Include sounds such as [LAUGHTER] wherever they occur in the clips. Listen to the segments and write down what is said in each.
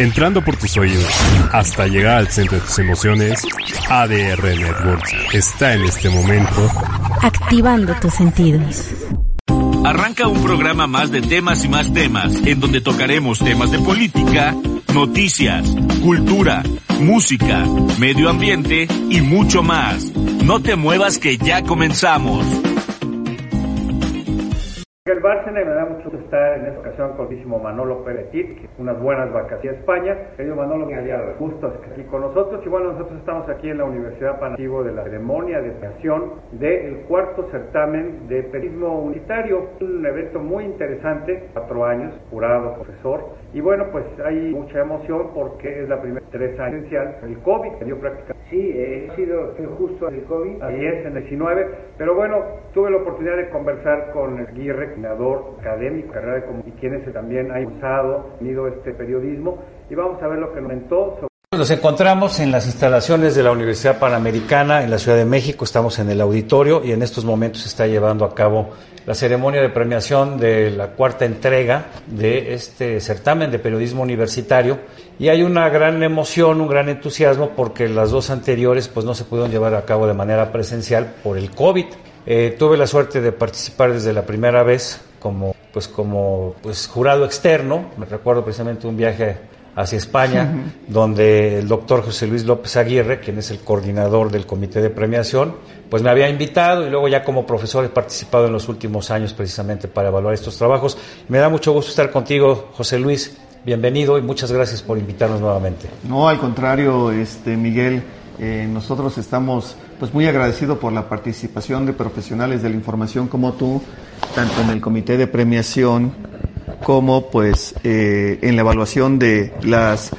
Entrando por tus oídos hasta llegar al centro de tus emociones, ADR Networks está en este momento activando tus sentidos. Arranca un programa más de temas y más temas, en donde tocaremos temas de política, noticias, cultura, música, medio ambiente y mucho más. No te muevas que ya comenzamos. Bárcena me da mucho gusto estar en esta ocasión con el Manolo Peretit, que unas buenas vacaciones a España. Querido Manolo, me aliado, gusto estar aquí con nosotros. Y bueno, nosotros estamos aquí en la Universidad Panativo de la ceremonia de creación del cuarto certamen de periodismo unitario, un evento muy interesante, cuatro años, jurado, profesor. Y bueno, pues hay mucha emoción porque es la primera tres años el COVID, que dio prácticamente. Sí, ha sido justo el COVID. Así es, en el 19. Pero bueno, tuve la oportunidad de conversar con el Guirre, académico, carrera de y quienes también ha usado, tenido este periodismo, y vamos a ver lo que comentó sobre nos encontramos en las instalaciones de la Universidad Panamericana en la Ciudad de México, estamos en el auditorio y en estos momentos se está llevando a cabo la ceremonia de premiación de la cuarta entrega de este certamen de periodismo universitario y hay una gran emoción, un gran entusiasmo porque las dos anteriores pues no se pudieron llevar a cabo de manera presencial por el COVID. Eh, tuve la suerte de participar desde la primera vez como, pues, como pues, jurado externo. Me recuerdo precisamente un viaje hacia España, donde el doctor José Luis López Aguirre, quien es el coordinador del comité de premiación, pues me había invitado y luego ya como profesor he participado en los últimos años precisamente para evaluar estos trabajos. Me da mucho gusto estar contigo, José Luis. Bienvenido y muchas gracias por invitarnos nuevamente. No, al contrario, este Miguel, eh, nosotros estamos pues muy agradecido por la participación de profesionales de la información como tú, tanto en el comité de premiación como pues eh, en la evaluación de las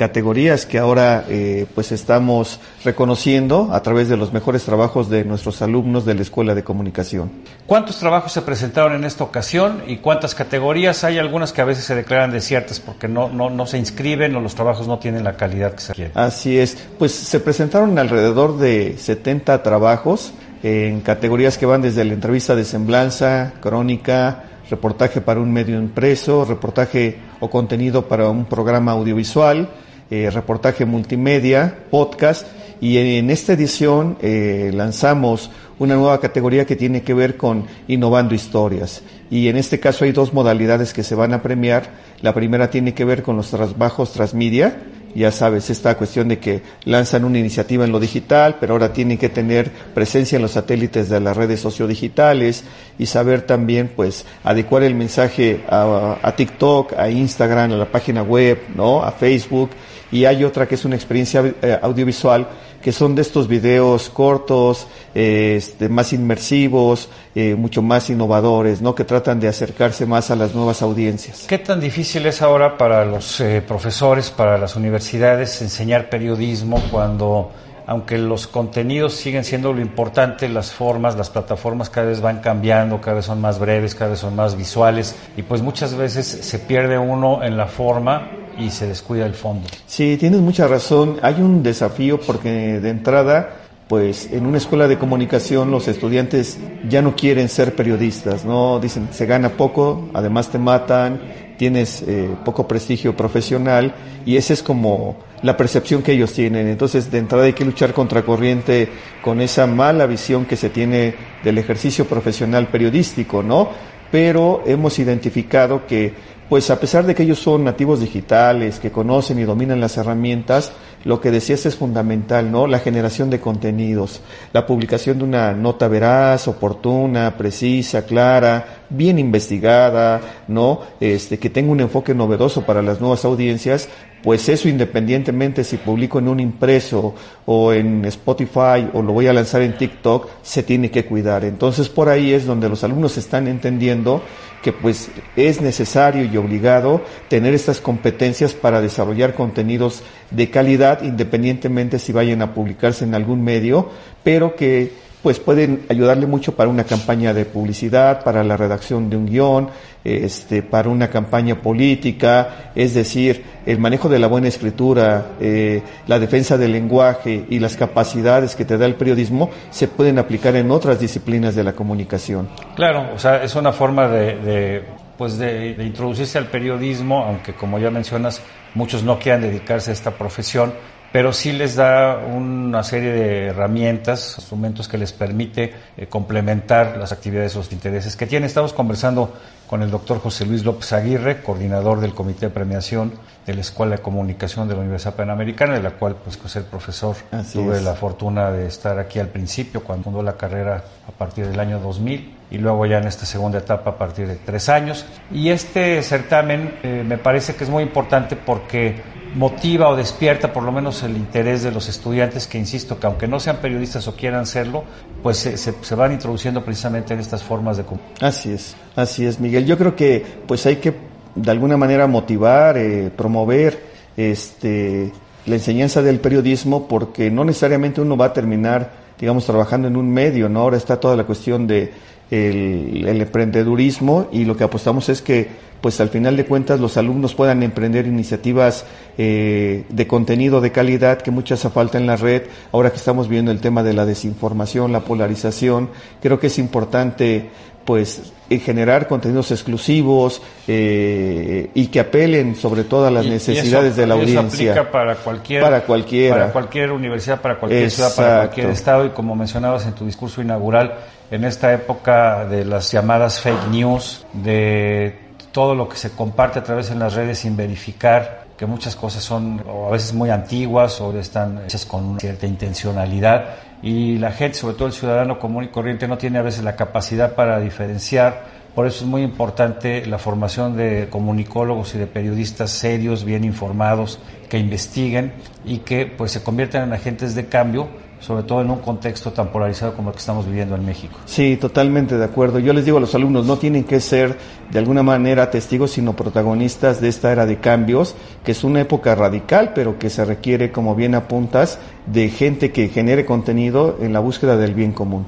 categorías que ahora eh, pues estamos reconociendo a través de los mejores trabajos de nuestros alumnos de la Escuela de Comunicación. ¿Cuántos trabajos se presentaron en esta ocasión y cuántas categorías? Hay algunas que a veces se declaran desiertas porque no, no, no se inscriben o los trabajos no tienen la calidad que se quiere. Así es, pues se presentaron alrededor de 70 trabajos en categorías que van desde la entrevista de semblanza, crónica, reportaje para un medio impreso, reportaje o contenido para un programa audiovisual, eh, reportaje multimedia, podcast, y en esta edición eh, lanzamos una nueva categoría que tiene que ver con innovando historias. Y en este caso hay dos modalidades que se van a premiar. La primera tiene que ver con los trabajos transmedia, ya sabes, esta cuestión de que lanzan una iniciativa en lo digital, pero ahora tienen que tener presencia en los satélites de las redes sociodigitales y saber también, pues, adecuar el mensaje a, a TikTok, a Instagram, a la página web, ¿no? A Facebook. Y hay otra que es una experiencia eh, audiovisual que son de estos videos cortos, este, más inmersivos, eh, mucho más innovadores, ¿no? Que tratan de acercarse más a las nuevas audiencias. ¿Qué tan difícil es ahora para los eh, profesores, para las universidades, enseñar periodismo cuando aunque los contenidos siguen siendo lo importante, las formas, las plataformas cada vez van cambiando, cada vez son más breves, cada vez son más visuales y pues muchas veces se pierde uno en la forma y se descuida el fondo. Sí, tienes mucha razón. Hay un desafío porque de entrada, pues en una escuela de comunicación los estudiantes ya no quieren ser periodistas, ¿no? Dicen, se gana poco, además te matan, tienes eh, poco prestigio profesional y esa es como la percepción que ellos tienen. Entonces, de entrada hay que luchar contra corriente con esa mala visión que se tiene del ejercicio profesional periodístico, ¿no? Pero hemos identificado que pues a pesar de que ellos son nativos digitales, que conocen y dominan las herramientas, lo que decías es fundamental, ¿no? La generación de contenidos, la publicación de una nota veraz, oportuna, precisa, clara, bien investigada, ¿no? Este, que tenga un enfoque novedoso para las nuevas audiencias, pues eso independientemente si publico en un impreso o en Spotify o lo voy a lanzar en TikTok, se tiene que cuidar. Entonces por ahí es donde los alumnos están entendiendo que pues es necesario y obligado tener estas competencias para desarrollar contenidos de calidad independientemente si vayan a publicarse en algún medio, pero que pues pueden ayudarle mucho para una campaña de publicidad, para la redacción de un guion, este, para una campaña política, es decir, el manejo de la buena escritura, eh, la defensa del lenguaje y las capacidades que te da el periodismo se pueden aplicar en otras disciplinas de la comunicación. Claro, o sea, es una forma de, pues de introducirse al periodismo, aunque como ya mencionas, muchos no quieran dedicarse a esta profesión, pero sí les da una serie de herramientas, instrumentos que les permite eh, complementar las actividades o los intereses que tienen. Estamos conversando con el doctor José Luis López Aguirre, coordinador del Comité de Premiación de la Escuela de Comunicación de la Universidad Panamericana, de la cual, pues, pues el profesor Así tuve es. la fortuna de estar aquí al principio, cuando fundó la carrera a partir del año 2000 y luego ya en esta segunda etapa a partir de tres años. Y este certamen eh, me parece que es muy importante porque motiva o despierta por lo menos el interés de los estudiantes que, insisto, que aunque no sean periodistas o quieran serlo, pues se, van introduciendo precisamente en estas formas de. Así es, así es, Miguel. Yo creo que pues hay que de alguna manera motivar, eh, promover este, la enseñanza del periodismo porque no necesariamente uno va a terminar, digamos, trabajando en un medio, ¿no? Ahora está toda la cuestión de el, emprendedurismo y lo que apostamos es que pues al final de cuentas los alumnos puedan emprender iniciativas eh, de contenido de calidad que muchas hace falta en la red. Ahora que estamos viendo el tema de la desinformación, la polarización, creo que es importante pues eh, generar contenidos exclusivos eh, y que apelen sobre todo a las Y- y necesidades eso- de la y audiencia. Eso aplica para cualquier, Para cualquiera. para cualquier universidad, para cualquier ciudad, para cualquier estado. Y como mencionabas en tu discurso inaugural, en esta época de las llamadas fake news, de todo lo que se comparte a través de las redes sin verificar, que muchas cosas son o a veces muy antiguas o están hechas con una cierta intencionalidad y la gente, sobre todo el ciudadano común y corriente, no tiene a veces la capacidad para diferenciar. Por eso es muy importante la formación de comunicólogos y de periodistas serios, bien informados, que investiguen y que pues se conviertan en agentes de cambio, sobre todo en un contexto tan polarizado como el que estamos viviendo en México. Sí, totalmente de acuerdo. Yo les digo a los alumnos, no tienen que ser de alguna manera testigos, sino protagonistas de esta era de cambios, que es una época radical, pero que se requiere, como bien apuntas, de gente que genere contenido en la búsqueda del bien común.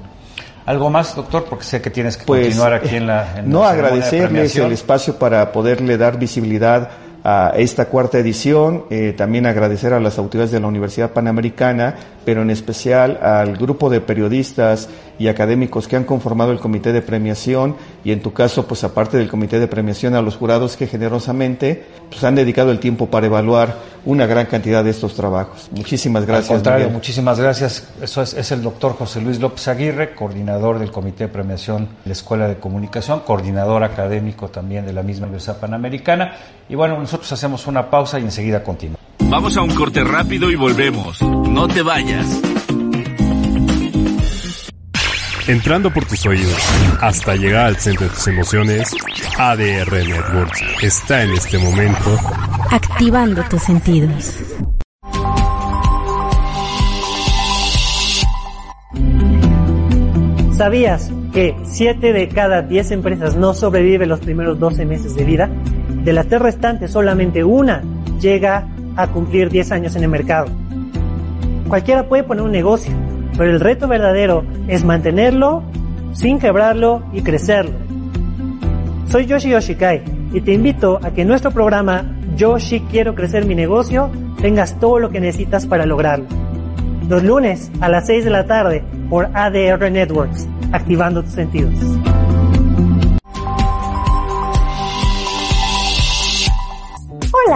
¿Algo más, doctor? Porque sé que tienes que Pues, continuar aquí en la... en no la ceremonia de agradecerles el espacio para poderle dar visibilidad a esta cuarta edición, eh, también agradecer a las autoridades de la Universidad Panamericana, pero en especial al grupo de periodistas y académicos que han conformado el comité de premiación y en tu caso, pues aparte del comité de premiación, a los jurados que generosamente pues, han dedicado el tiempo para evaluar una gran cantidad de estos trabajos. Muchísimas gracias. Al contrario, Miguel. muchísimas gracias. Eso es, es el doctor José Luis López Aguirre, coordinador del Comité de Premiación de la Escuela de Comunicación, coordinador académico también de la misma Universidad Panamericana. Y bueno, nosotros hacemos una pausa y enseguida continuamos. Vamos a un corte rápido y volvemos. No te vayas. Entrando por tus oídos hasta llegar al centro de tus emociones, ADR Networks está en este momento Activando tus sentidos. ¿Sabías que 7 de cada 10 empresas no sobreviven los primeros 12 meses de vida? De las tres restantes, solamente una llega a cumplir 10 años en el mercado. Cualquiera puede poner un negocio, pero el reto verdadero es mantenerlo sin quebrarlo y crecerlo. Soy Yoshi Yoshikai y te invito a que en nuestro programa Yoshi Quiero Crecer Mi Negocio tengas todo lo que necesitas para lograrlo. Los lunes a las 6 de la tarde por ADR Networks, activando tus sentidos.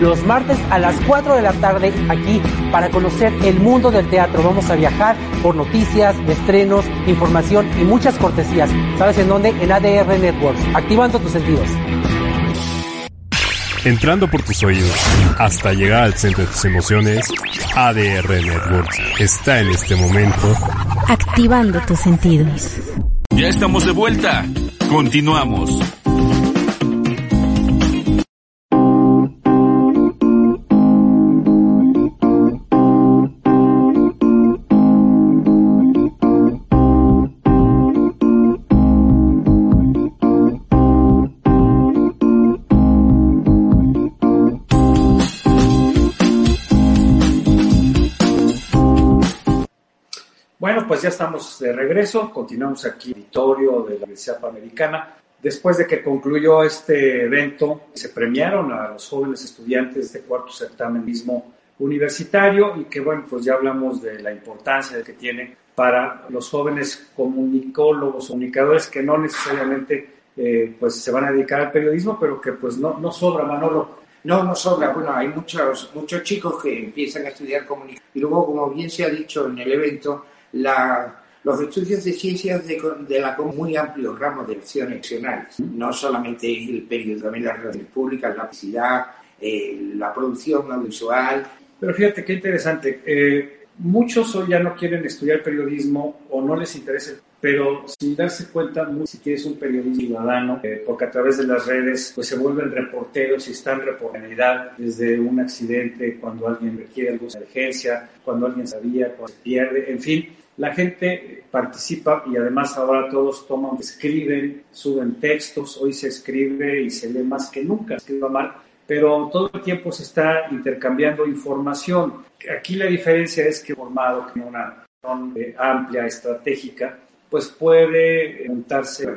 los martes a las 4 de la tarde aquí para conocer el mundo del teatro. Vamos a viajar por noticias, estrenos, información y muchas cortesías. ¿Sabes en dónde? En ADR Networks, activando tus sentidos. Entrando por tus oídos hasta llegar al centro de tus emociones, ADR Networks está en este momento activando tus sentidos. Ya estamos de vuelta. Continuamos. Pues ya estamos de regreso, continuamos aquí en el auditorio de la Universidad Panamericana. Después de que concluyó este evento, se premiaron a los jóvenes estudiantes de cuarto certamen mismo universitario y que bueno, pues ya hablamos de la importancia que tiene para los jóvenes comunicólogos, comunicadores que no necesariamente eh, pues se van a dedicar al periodismo, pero que pues no, no sobra, Manolo. No, no sobra. Bueno, hay muchos, muchos chicos que empiezan a estudiar comunicación y luego, como bien se ha dicho en el evento, la, los estudios de ciencias de, de la muy amplio ramo de acciones accionales, no solamente el periodismo, también las relaciones públicas, la publicidad, eh, la producción audiovisual. Pero fíjate qué interesante, eh, muchos hoy ya no quieren estudiar periodismo o no les interesa, pero sin darse cuenta, si quieres un periodismo ciudadano, eh, porque a través de las redes pues se vuelven reporteros y están reporteridad desde un accidente, cuando alguien requiere alguna emergencia, cuando alguien sabía, cuando se pierde, en fin, la gente participa y además ahora todos toman, escriben, suben textos, hoy se escribe y se lee más que nunca, escriba mal, pero todo el tiempo se está intercambiando información. Aquí la diferencia es que formado con una eh, amplia, estratégica, pues puede preguntarse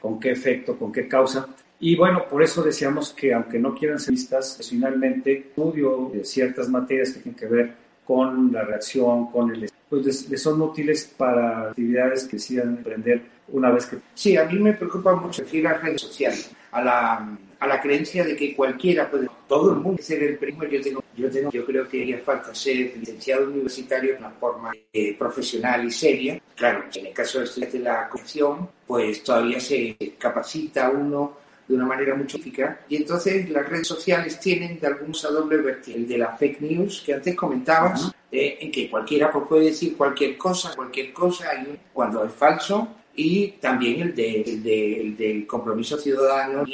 con qué efecto, con qué causa. Y bueno, por eso decíamos que aunque no quieran ser vistas, pues finalmente estudio de ciertas materias que tienen que ver con la reacción, con el pues les, son útiles para actividades que decidan emprender una vez que... Sí, a mí me preocupa mucho decir las redes sociales, a la, a la creencia de que cualquiera puede, todo el mundo ser el primo. Yo tengo, yo tengo, yo creo que haría falta ser licenciado universitario de una forma eh, profesional y seria. Claro, en el caso de la comunicación, pues todavía se capacita uno de una manera muy chica. Y entonces las redes sociales tienen de algún modo doble vertiente. El de la fake news que antes comentabas, en que cualquiera pues, puede decir cualquier cosa, cualquier cosa, cuando es falso. Y también el, de, el, de, el del compromiso ciudadano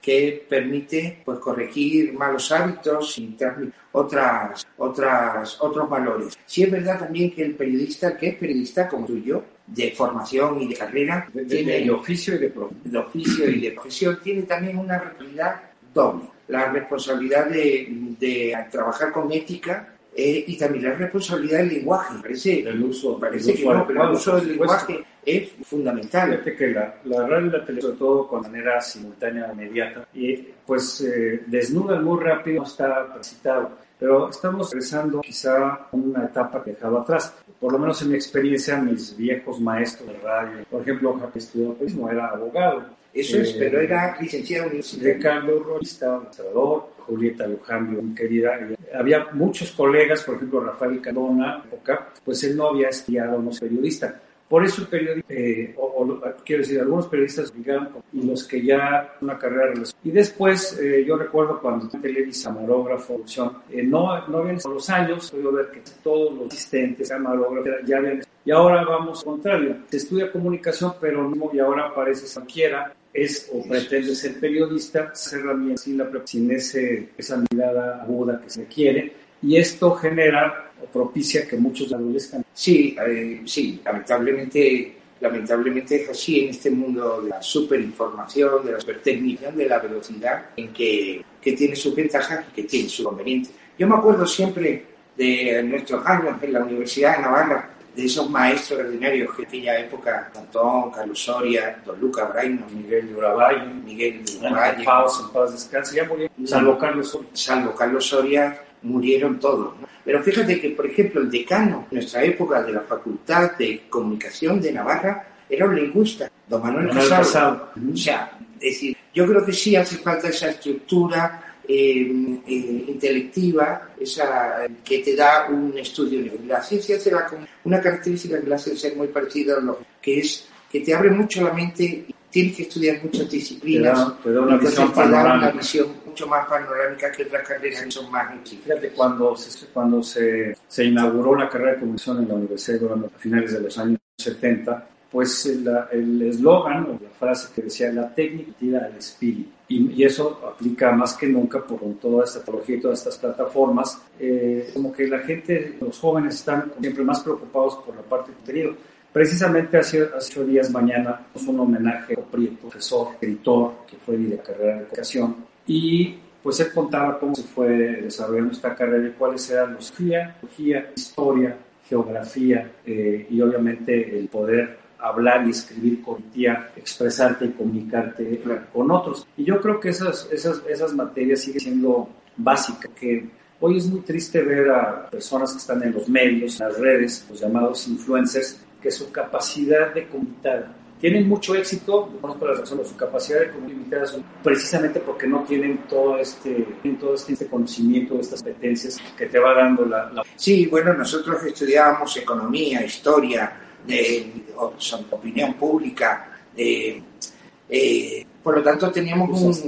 que permite pues corregir malos hábitos y otras, otras, otros valores. Sí es verdad también que el periodista, que es periodista como tú y yo, de formación y de carrera, de, tiene, de oficio y de, de oficio y de profesión, tiene también una responsabilidad doble. La responsabilidad de, de trabajar con ética eh, y también la responsabilidad del lenguaje. Parece, el uso, parece que no, pero el uso del lenguaje es fundamental. Fíjate que la, la radio y la televisión, sobre todo con manera simultánea, inmediata, y pues eh, desnuda muy rápido, no está capacitado. Pero estamos regresando quizá a una etapa que dejado atrás. Por lo menos en mi experiencia, mis viejos maestros de radio, por ejemplo, que estudió periodismo, era abogado. Eso es, pero era licenciado universitario. Ricardo Rolista, administrador, Julieta Lujambio, mi querida. Había muchos colegas, por ejemplo, Rafael Cardona, época, pues él no había estudiado, no es periodista. Por eso el periodista, eh, o, quiero decir, algunos periodistas obligaron y los que ya una carrera Y después, eh, yo recuerdo cuando Televisa, camarógrafo, producción, eh, no, no habían los años, puedo ver que todos los asistentes, camarógrafos, ya habían. Y ahora vamos al contrario, se estudia comunicación, pero no, y ahora aparece cualquiera es o pretende ser periodista, ser sin, la, sin ese, esa mirada aguda que se quiere, y esto genera o propicia que muchos adolescentes. Sí, eh, sí, lamentablemente, lamentablemente es así en este mundo de la superinformación, de la supertecnicidad, de la velocidad, en que, que tiene sus ventajas y que tiene sus inconvenientes. Yo me acuerdo siempre de nuestros años en la Universidad de Navarra, de esos maestros ordinarios que en aquella época, Antón, Carlos Soria, Don Luca Braino, Miguel de Miguel de salvo Carlos Soria. Salvo Carlos Soria, murieron todos. Pero fíjate que, por ejemplo, el decano, en nuestra época de la Facultad de Comunicación de Navarra, era un lingüista, don Manuel, Casado. O sea, es decir, yo creo que sí hace falta esa estructura eh, eh, intelectiva esa, que te da un estudio. La ciencia hace la, una característica que la hace ser muy parecida a lo que es que te abre mucho la mente y tienes que estudiar muchas disciplinas. Te da, una, visión te da una visión mucho más panorámica que otras carreras que son más Fíjate, cuando, se, cuando se, se inauguró la carrera de comunicación en la Universidad de a finales de los años 70, pues el eslogan o la frase que decía la técnica tira al espíritu. Y, eso aplica más que nunca por toda esta tecnología y todas estas plataformas. Eh, como que la gente, los jóvenes están siempre más preocupados por la parte contenido. Precisamente hace, hace ocho días mañana un homenaje a Prieto, profesor, escritor, que fue de la carrera de educación. Y pues él contaba cómo se fue desarrollando esta carrera y cuáles eran los geología, historia, geografía eh, y obviamente el poder hablar y escribir con tía, expresarte y comunicarte con otros. Y yo creo que esas, esas, esas materias siguen siendo básicas, que hoy es muy triste ver a personas que están en los medios, en las redes, los llamados influencers, que su capacidad de comunicar tienen mucho éxito, no conozco las razones, su capacidad de comunicar precisamente porque no tienen todo este, todo este, conocimiento, estas competencias que te va dando la, la... Sí, bueno, nosotros estudiábamos economía, historia, de, opinión pública. Eh, por lo tanto, teníamos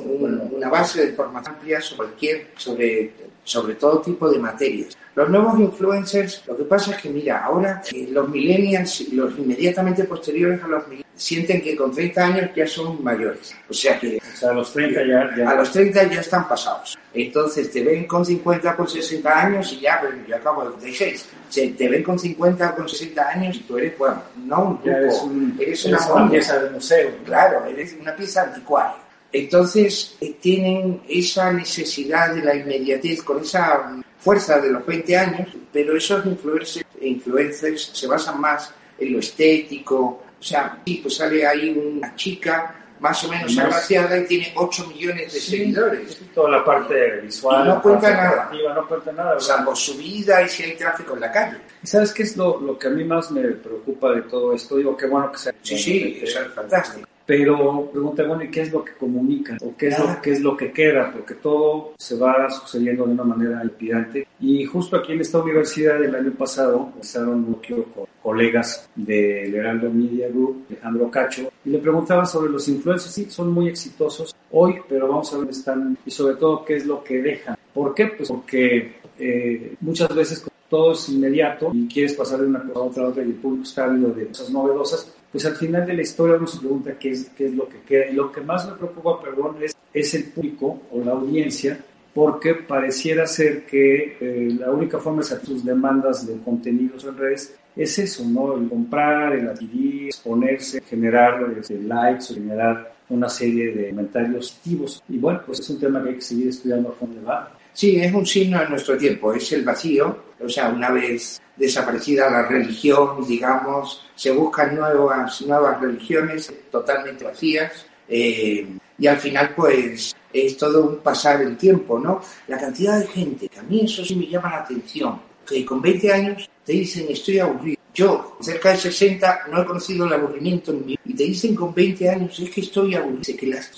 una base de formación amplia sobre, sobre, sobre todo tipo de materias. Los nuevos influencers, lo que pasa es que, mira, ahora eh, los millennials y los inmediatamente posteriores a los millennials sienten que con 30 años ya son mayores. O sea que... a los 30 ya, A los 30 ya están pasados. Entonces te ven con 50, con 60 años y ya, yo acabo de 36. te ven con 50 con 60 años y tú eres, bueno, no un truco, eres, eres, una, pieza de museo. Claro, eres una pieza anticuaria. Entonces eh, tienen esa necesidad de la inmediatez con esa fuerza de los 20 años, pero esos influencers, influencers se basan más en lo estético, o sea, sí, pues sale ahí una chica más o menos agraciada y tiene 8 millones de seguidores. Toda la parte visual. no cuenta nada. No cuenta nada. Salvo su vida y si hay tráfico en la calle. ¿Y sabes qué es lo, lo que a mí más me preocupa de todo esto? Digo, qué bueno que sea. Sí, sí, eso es fantástico. Pero pregunta, bueno, ¿y qué es lo que comunican? ¿O qué es, lo, qué es lo que queda? Porque todo se va sucediendo de una manera impidante. Y justo aquí en esta universidad el año pasado empezaron un bloqueo con colegas del Heraldo Media Group, Alejandro Cacho, y le preguntaban sobre los influencers. Sí, son muy exitosos hoy, pero vamos a ver están y sobre todo qué es lo que dejan. ¿Por qué? Pues porque eh, muchas veces todo es inmediato y quieres pasar de una cosa a otra a otra y el público está ávido de cosas novedosas, pues al final de la historia uno se pregunta qué es, qué es lo que queda. Y lo que más me preocupa, perdón, es, es el público o la audiencia, porque pareciera ser que eh, la única forma de sacar sus demandas de contenidos en redes es eso, ¿no? El comprar, el adquirir, exponerse, generar este, likes, generar una serie de comentarios activos. Y bueno, pues es un tema que hay que seguir estudiando a fondo. ¿va? Sí, es un signo de nuestro tiempo, es el vacío. O sea, una vez desaparecida la religión, digamos, se buscan nuevas, nuevas religiones totalmente vacías. Eh, y al final, pues, es todo un pasar el tiempo, ¿no? La cantidad de gente, que a mí eso sí me llama la atención, que con 20 años te dicen estoy aburrido. Yo, cerca de 60, no he conocido el aburrimiento en mi Y te dicen con 20 años, es que estoy aburrido. Que las,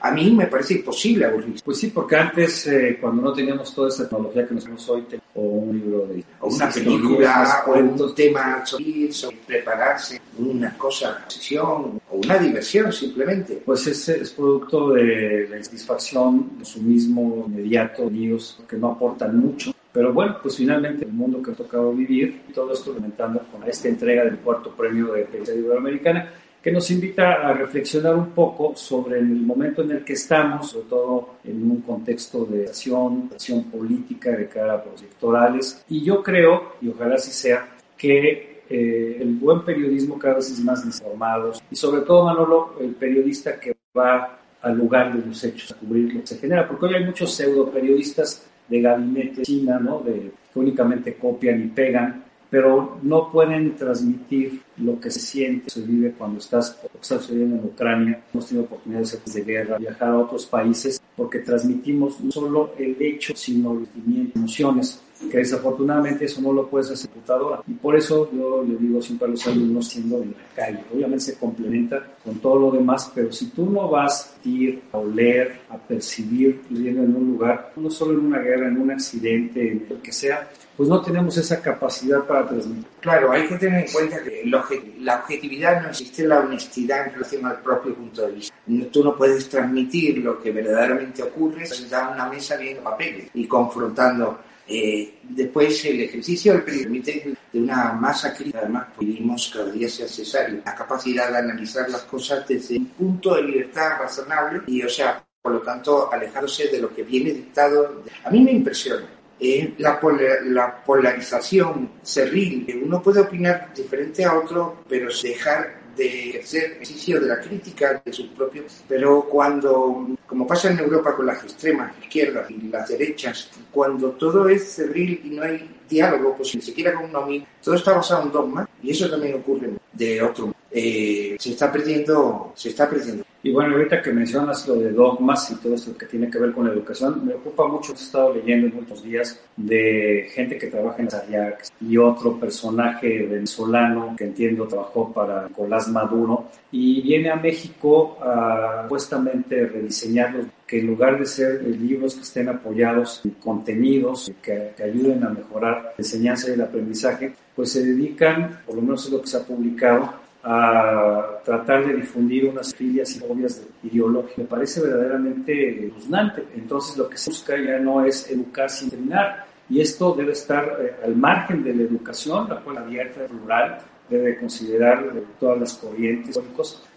A mí me parece imposible aburrirse. Pues sí, porque antes, eh, cuando no teníamos toda esa tecnología que nos tenemos hoy, o un libro de... O una película, o un tema sobre, sobre prepararse, una cosa, sesión, o una diversión simplemente. Pues ese es producto de la insatisfacción, de su mismo inmediato, niños que no aportan mucho pero bueno, pues finalmente el mundo que ha tocado vivir, todo esto aumentando con esta entrega del cuarto premio de Prensa Iberoamericana, que nos invita a reflexionar un poco sobre el momento en el que estamos, sobre todo en un contexto de acción, acción política de cara a los electorales. Y yo creo, y ojalá así sea, que eh, el buen periodismo cada vez es más informado y sobre todo, Manolo, el periodista que va al lugar de los hechos, a cubrir lo que se genera, porque hoy hay muchos pseudo periodistas de gabinete china, ¿no? De, que únicamente copian y pegan, pero no pueden transmitir lo que se siente, se vive cuando estás, está sucediendo en Ucrania. Hemos tenido oportunidades de guerra, viajar a otros países, porque transmitimos no solo el hecho, sino sentimientos, emociones. Que desafortunadamente eso no lo puedes hacer computadora. Y por eso yo le digo siempre a los alumnos siendo en la calle. Obviamente se complementa con todo lo demás, pero si tú no vas a ir a oler, a percibir, viviendo en un lugar, no solo en una guerra, en un accidente, en lo que sea, pues no tenemos esa capacidad para transmitir. Claro, hay que tener en cuenta que la objetividad no existe la honestidad en relación al propio punto de vista. Tú no puedes transmitir lo que verdaderamente ocurre sentado en una mesa viendo papeles y confrontando. Eh, después el ejercicio permite de una masa crítica, además vivimos cada día sea necesario, la capacidad de analizar las cosas desde un punto de libertad razonable y o sea, por lo tanto alejándose de lo que viene dictado. A mí me impresiona eh, la, la, polarización cerril. Uno puede opinar diferente a otro, pero dejar de ejercer ejercicio de la crítica de sus propios. Pero cuando, como pasa en Europa con las extremas izquierdas y las derechas, cuando todo es cerril y no hay diálogo, pues ni siquiera con uno mismo, todo está basado en dogma y eso también ocurre de otro. Eh, se está perdiendo, se está perdiendo y bueno, ahorita que mencionas lo de dogmas y todo esto que tiene que ver con la educación, me ocupa mucho, he estado leyendo en muchos días de gente que trabaja en Ajax y otro personaje venezolano que entiendo trabajó para Nicolás Maduro y viene a México a supuestamente rediseñar que en lugar de ser libros que estén apoyados en contenidos que, que ayuden a mejorar la enseñanza y el aprendizaje, pues se dedican, por lo menos es lo que se ha publicado, a tratar de difundir unas filias y fobias ideológicas. Me parece verdaderamente espeluznante. Entonces lo que se busca ya no es educar sin terminar. Y esto debe estar eh, al margen de la educación, la cual abierta, plural, debe considerar eh, todas las corrientes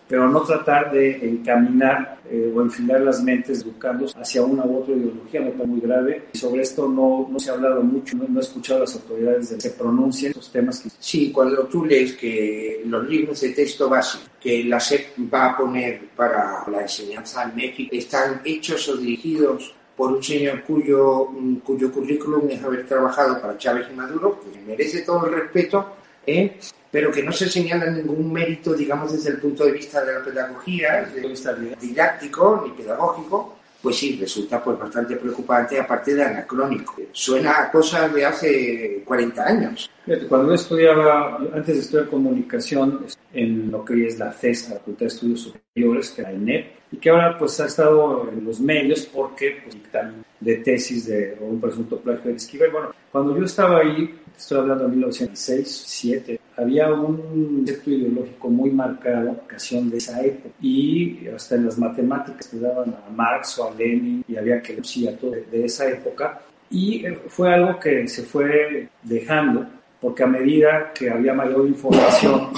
pero no tratar de encaminar eh, o enfilar las mentes educando hacia una u otra ideología, me parece muy grave. Y sobre esto no, no se ha hablado mucho, no, he escuchado a las autoridades de que se pronuncien estos temas. Que... Sí, cuando tú lees que los libros de texto básico que la SEP va a poner para la enseñanza en México están hechos o dirigidos por un señor cuyo, cuyo currículum es haber trabajado para Chávez y Maduro, que merece todo el respeto, ¿eh? pero que no se señala ningún mérito, digamos, desde el punto de vista de la pedagogía, desde el punto de vista didáctico ni pedagógico, pues sí, resulta pues bastante preocupante, aparte de anacrónico. Suena a cosas de hace 40 años. Cuando yo estudiaba, antes de estudiar comunicación, en lo que hoy es la CES, la Facultad de Estudios Superiores, que era INEP, y que ahora pues ha estado en los medios porque pues, dictamen de tesis de un presunto plagio de Esquivel. Bueno, cuando yo estaba ahí, estoy hablando de 1906, 7, había un concepto ideológico muy marcado, ocasión de esa época, y hasta en las matemáticas que daban a Marx o a Lenin, y había que lucir a todo de esa época, y eh, fue algo que se fue dejando, porque a medida que había mayor información,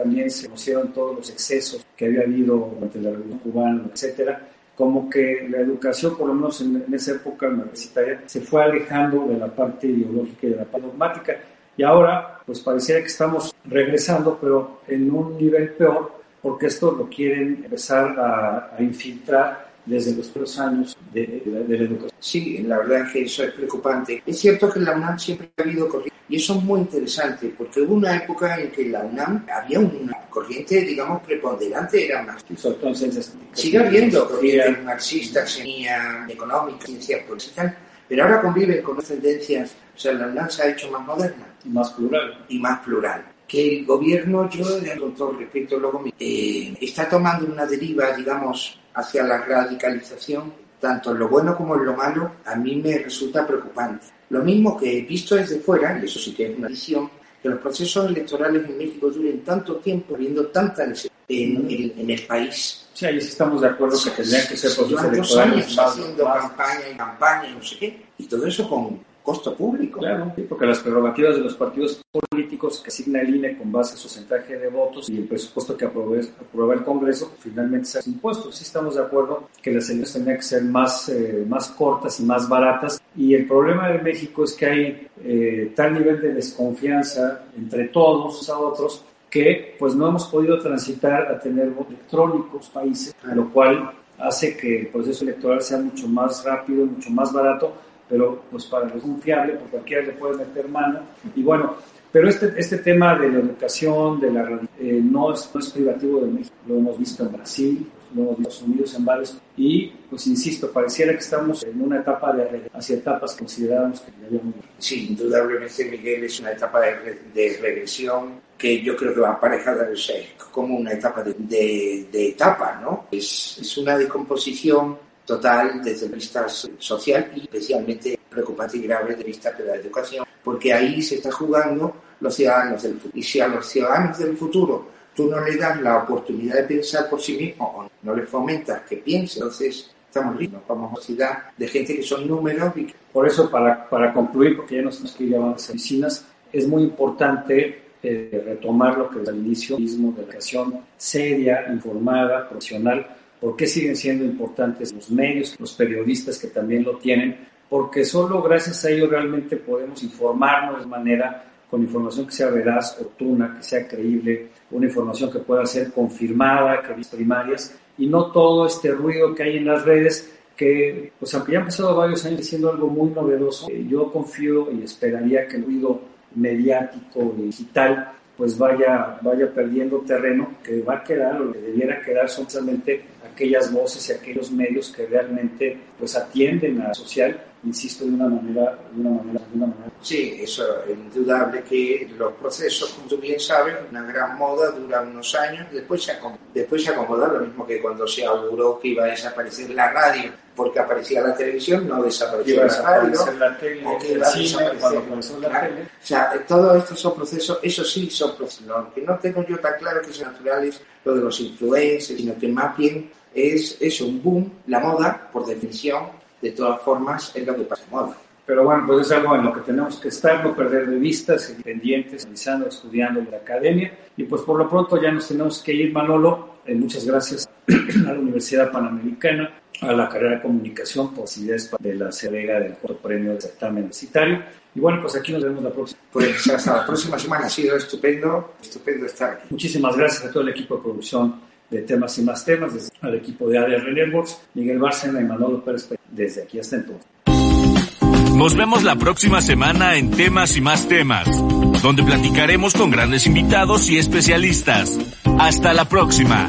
también se conocieron todos los excesos que había habido durante la Revolución Cubana, etcétera, como que la educación, por lo menos en, esa época universitaria, se fue alejando de la parte ideológica y de la parte dogmática. Y ahora, pues pareciera que estamos regresando, pero en un nivel peor, porque esto lo quieren empezar a, infiltrar desde los primeros años de, la educación. Sí, la verdad es que eso es preocupante. Es cierto que en la UNAM siempre ha habido corriente, y eso es muy interesante, porque hubo una época en que en la UNAM había una corriente, digamos, preponderante, era más. Sigue habiendo corrientes marxistas, económicas, ciencias políticas, pero ahora conviven con tendencias, o sea, la UNAM se ha hecho más moderna. Y más plural. Y más plural. Que el gobierno, yo, con todo respeto, luego, eh, está tomando una deriva, digamos, hacia la radicalización, tanto en lo bueno como en lo malo, a mí me resulta preocupante. Lo mismo que he visto desde fuera, y eso sí que es una visión, que los procesos electorales en México duren tanto tiempo, habiendo tanta necesidad en, en, el país. Sí, ahí sí estamos de acuerdo que tendrían que ser procesos electorales. años haciendo campaña y campaña y no sé qué, y todo eso con costo público. Claro, porque las prerrogativas de los partidos políticos que asigna el INE con base a su porcentaje de votos y el presupuesto que aprueba el Congreso, finalmente se hacen impuestos. Sí estamos de acuerdo que las elecciones tendrían que ser más, eh, más cortas y más baratas. Y el problema de México es que hay eh, tal nivel de desconfianza entre todos a otros que pues no hemos podido transitar a tener votos electrónicos países, lo cual hace que el proceso electoral sea mucho más rápido, mucho más barato pero pues para los es confiable, porque cualquiera le puede meter mano. Y bueno, pero este, este tema de la educación, de la, eh, no, es, no es privativo de México, lo hemos visto en Brasil, lo hemos visto unidos en varios. Y, pues insisto, pareciera que estamos en una etapa de hacia etapas que considerábamos que ya habíamos Sí, indudablemente, Miguel, es una etapa de, de regresión que yo creo que va aparejada como una etapa de, de, de etapa, ¿no? Es, es una descomposición total desde el vista social y especialmente preocupante y grave desde vista de la educación, porque ahí se está jugando los ciudadanos del futuro. Y si a los ciudadanos del futuro tú no le das la oportunidad de pensar por sí mismo o no les fomentas que piense, entonces estamos listos, vamos a ciudad de gente que son números. Y... Por eso, para, para concluir, porque ya nos tenemos que ir a las oficinas, es muy importante eh, retomar lo que desde el inicio mismo de la educación seria, informada, profesional, ¿Por qué siguen siendo importantes los medios, los periodistas que también lo tienen? Porque solo gracias a ellos realmente podemos informarnos de manera con información que sea veraz, oportuna, que sea creíble, una información que pueda ser confirmada, que primarias, y no todo este ruido que hay en las redes que, pues aunque ya han pasado varios años siendo algo muy novedoso, eh, yo confío y esperaría que el ruido mediático y digital pues vaya, vaya perdiendo terreno, que va a quedar o que debiera quedar son solamente aquellas voces y aquellos medios que realmente pues atienden a la social, insisto, de una manera, de una manera, de una manera. Sí, eso es indudable que los procesos, como tú bien sabes, una gran moda dura unos años, después se después se acomoda lo mismo que cuando se auguró que iba a desaparecer la radio porque aparecía la televisión, no desapareció la radio, la tele, o que iba a desaparecer la tele. O sea, todos estos son procesos, eso sí son procesos, lo que no tengo yo tan claro que son naturales, lo de los influencers, sino que más bien es eso, un boom, la moda, por definición, de todas formas, es lo que pasa en moda. Pero bueno, pues es algo en lo que tenemos que estar, no perder de vista, seguir pendientes, analizando, estudiando en la academia. Y pues por lo pronto ya nos tenemos que ir, Manolo. Eh, muchas gracias [CLEARS THROAT] a la Universidad Panamericana, a la carrera de comunicación, posibilidades de la Cerega del cuarto premio de certamen universitario. Y bueno, pues aquí nos vemos la próxima. Pues hasta la próxima semana. Ha sido estupendo, estupendo estar aquí. Muchísimas gracias a todo el equipo de producción de temas y más temas, desde al equipo de ADR Networks, Miguel Bárcena y Manolo Pérez, desde aquí hasta entonces. Nos vemos la próxima semana en Temas y más temas, donde platicaremos con grandes invitados y especialistas. Hasta la próxima.